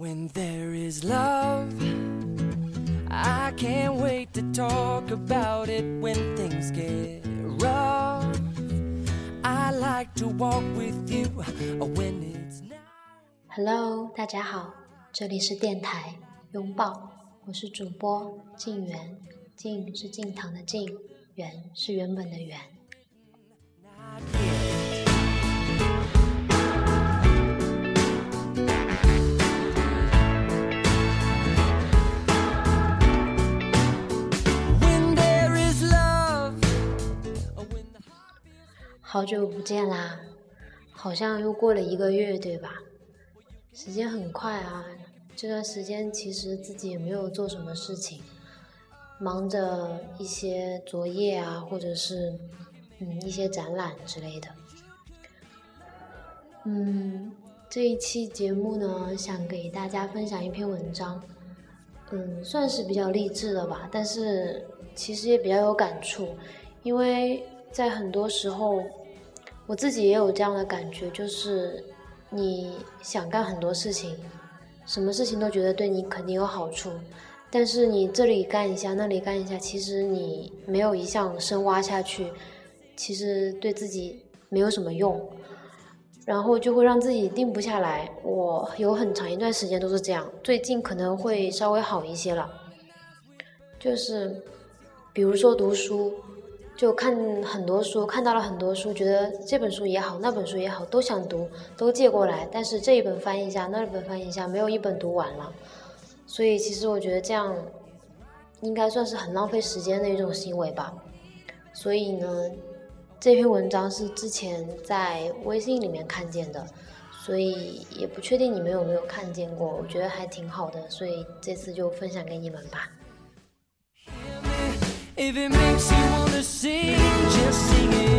When there is love, I can't wait to talk about it when things get rough. I like to walk with you when it's not. Hello，大家好，这里是电台拥抱，我是主播静媛，静是静堂的静，媛是原本的媛。好久不见啦，好像又过了一个月，对吧？时间很快啊，这段时间其实自己也没有做什么事情，忙着一些作业啊，或者是嗯一些展览之类的。嗯，这一期节目呢，想给大家分享一篇文章，嗯，算是比较励志的吧，但是其实也比较有感触，因为在很多时候，我自己也有这样的感觉，就是你想干很多事情，什么事情都觉得对你肯定有好处，但是你这里干一下，那里干一下，其实你没有一项深挖下去，其实对自己没有什么用。然后就会让自己定不下来。我有很长一段时间都是这样，最近可能会稍微好一些了。就是，比如说读书，就看很多书，看到了很多书，觉得这本书也好，那本书也好，都想读，都借过来，但是这一本翻译一下，那一本翻译一下，没有一本读完了。所以其实我觉得这样，应该算是很浪费时间的一种行为吧。所以呢，这篇文章是之前在微信里面看见的，所以也不确定你们有没有看见过，我觉得还挺好的，所以这次就分享给你们吧。Sing, just sing it.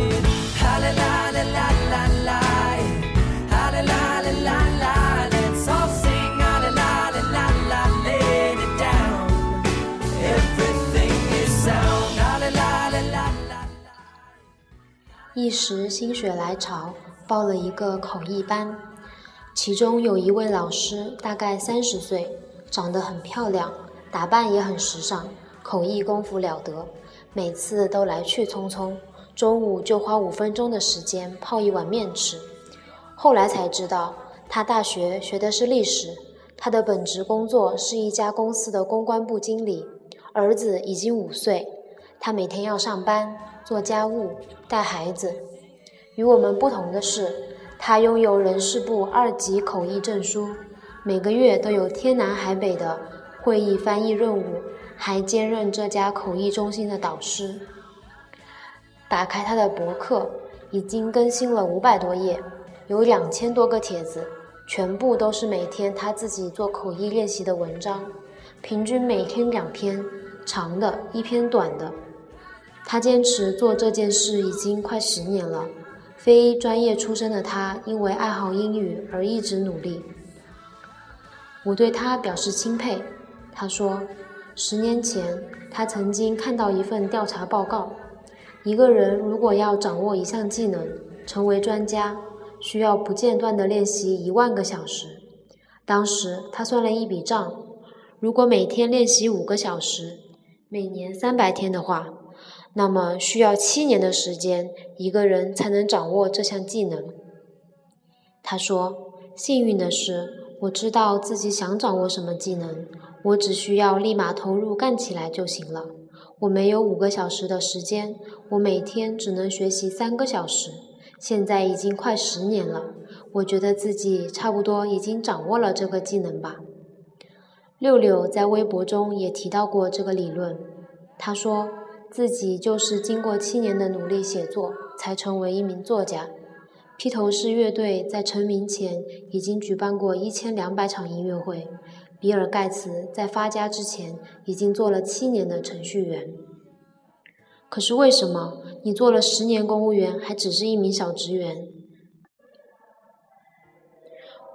一时心血来潮，报了一个口译班，其中有一位老师，大概三十岁，长得很漂亮，打扮也很时尚，口译功夫了得，每次都来去匆匆，中午就花五分钟的时间泡一碗面吃。后来才知道，他大学学的是历史，他的本职工作是一家公司的公关部经理，儿子已经五岁，他每天要上班、做家务、带孩子。与我们不同的是，他拥有人事部二级口译证书，每个月都有天南海北的会议翻译任务，还兼任这家口译中心的导师。打开他的博客，已经更新了五百多页，有两千多个帖子，全部都是每天他自己做口译练习的文章，平均每天两篇，长的一篇短的。他坚持做这件事已经快十年了。非专业出身的他，因为爱好英语而一直努力。我对他表示钦佩。他说，十年前他曾经看到一份调查报告，一个人如果要掌握一项技能，成为专家，需要不间断的练习一万个小时。当时他算了一笔账，如果每天练习五个小时，每年三百天的话，那么需要七年的时间，一个人才能掌握这项技能。他说：“幸运的是，我知道自己想掌握什么技能，我只需要立马投入干起来就行了。我没有五个小时的时间，我每天只能学习三个小时。现在已经快十年了，我觉得自己差不多已经掌握了这个技能吧。”六六在微博中也提到过这个理论，他说。自己就是经过七年的努力写作，才成为一名作家。披头士乐队在成名前已经举办过一千两百场音乐会。比尔盖茨在发家之前已经做了七年的程序员。可是为什么你做了十年公务员，还只是一名小职员？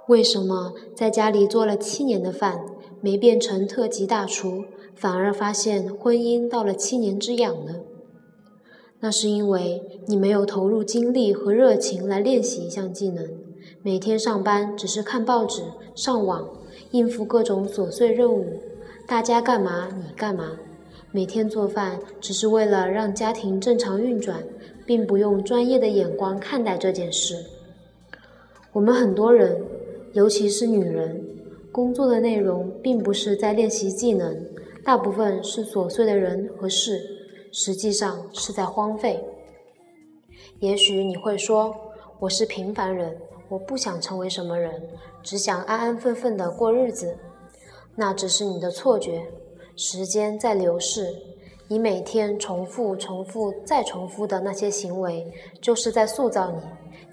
为什么在家里做了七年的饭，没变成特级大厨？反而发现婚姻到了七年之痒呢？那是因为你没有投入精力和热情来练习一项技能，每天上班只是看报纸、上网，应付各种琐碎任务，大家干嘛你干嘛。每天做饭只是为了让家庭正常运转，并不用专业的眼光看待这件事。我们很多人，尤其是女人，工作的内容并不是在练习技能，大部分是琐碎的人和事，实际上是在荒废。也许你会说，我是平凡人，我不想成为什么人，只想安安分分的过日子。那只是你的错觉。时间在流逝，你每天重复、重复再重复的那些行为，就是在塑造你。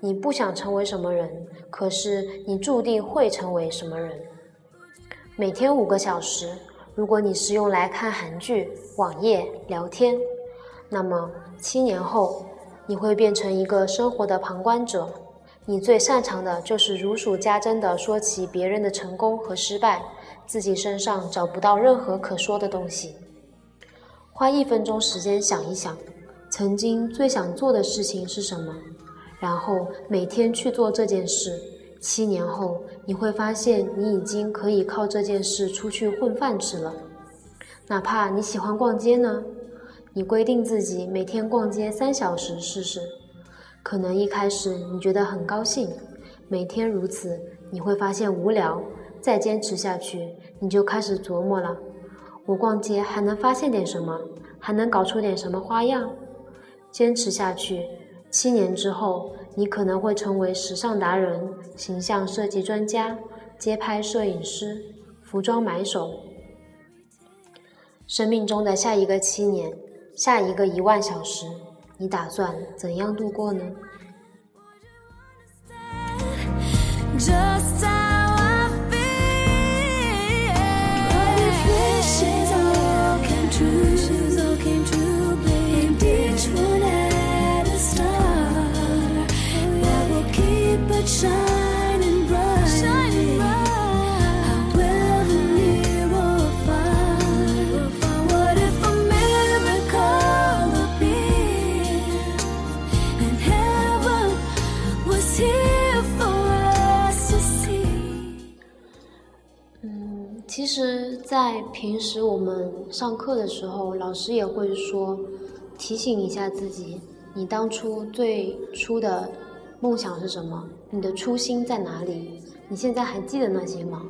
你不想成为什么人，可是你注定会成为什么人。每天五个小时，如果你是用来看韩剧、网页、聊天，那么七年后，你会变成一个生活的旁观者。你最擅长的就是如数家珍地说起别人的成功和失败。自己身上找不到任何可说的东西。花一分钟时间想一想，曾经最想做的事情是什么，然后每天去做这件事。七年后，你会发现你已经可以靠这件事出去混饭吃了。哪怕你喜欢逛街呢，你规定自己每天逛街三小时试试。可能一开始你觉得很高兴，每天如此，你会发现无聊。再坚持下去，你就开始琢磨了：我逛街还能发现点什么？还能搞出点什么花样？坚持下去，七年之后，你可能会成为时尚达人、形象设计专家、街拍摄影师、服装买手。生命中的下一个七年，下一个一万小时，你打算怎样度过呢？其实，在平时我们上课的时候，老师也会说，提醒一下自己，你当初最初的梦想是什么？你的初心在哪里？你现在还记得那些吗？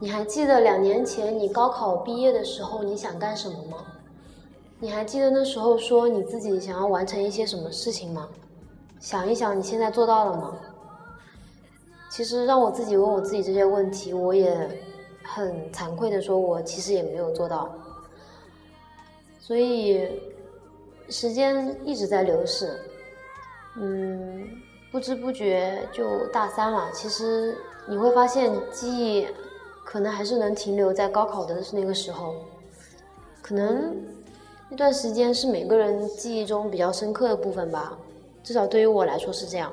你还记得两年前你高考毕业的时候你想干什么吗？你还记得那时候说你自己想要完成一些什么事情吗？想一想，你现在做到了吗？其实让我自己问我自己这些问题，我也。很惭愧的说，我其实也没有做到，所以时间一直在流逝，嗯，不知不觉就大三了。其实你会发现，记忆可能还是能停留在高考的那个时候，可能那段时间是每个人记忆中比较深刻的部分吧，至少对于我来说是这样，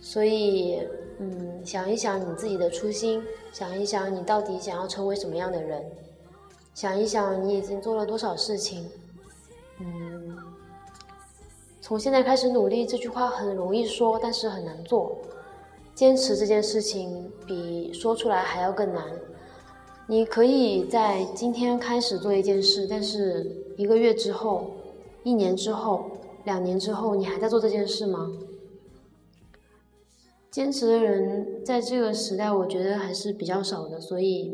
所以。嗯，想一想你自己的初心，想一想你到底想要成为什么样的人，想一想你已经做了多少事情。嗯，从现在开始努力这句话很容易说，但是很难做。坚持这件事情比说出来还要更难。你可以在今天开始做一件事，但是一个月之后、一年之后、两年之后，你还在做这件事吗？坚持的人在这个时代，我觉得还是比较少的，所以，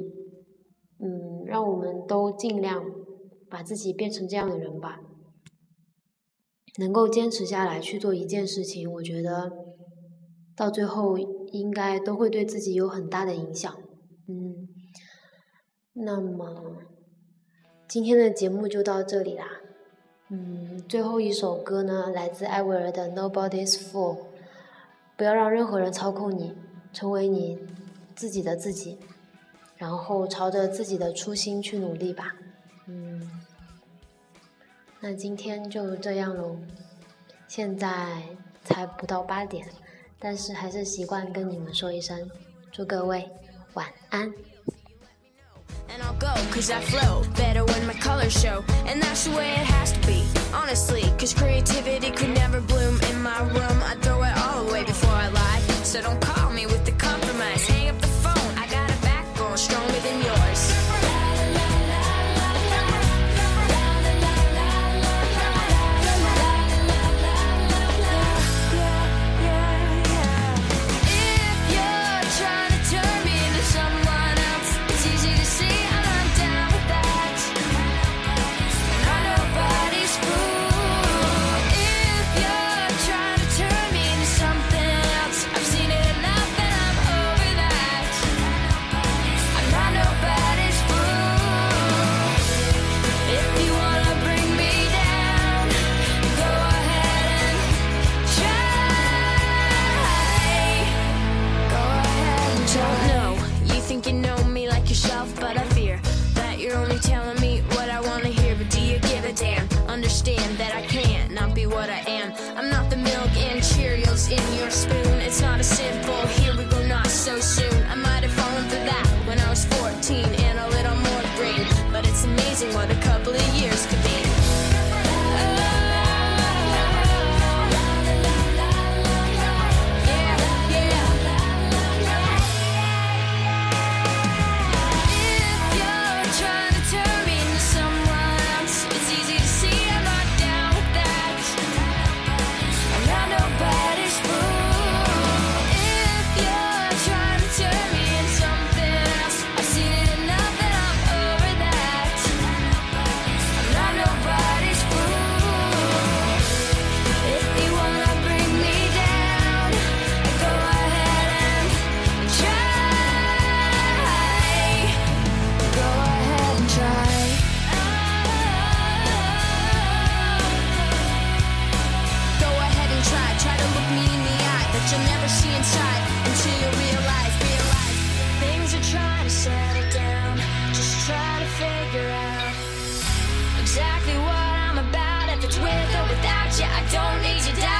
嗯，让我们都尽量把自己变成这样的人吧。能够坚持下来去做一件事情，我觉得到最后应该都会对自己有很大的影响。嗯，那么今天的节目就到这里啦。嗯，最后一首歌呢，来自艾薇儿的《Nobody's Fool》。不要让任何人操控你，成为你自己的自己，然后朝着自己的初心去努力吧。嗯，那今天就这样喽。现在才不到八点，但是还是习惯跟你们说一声，祝各位晚安。and I'll go cause I flow better when my colors show and that's the way it has to be honestly cause creativity could never bloom in my room I throw I don't. exactly what I'm about. If it's with or without you, I don't need you down.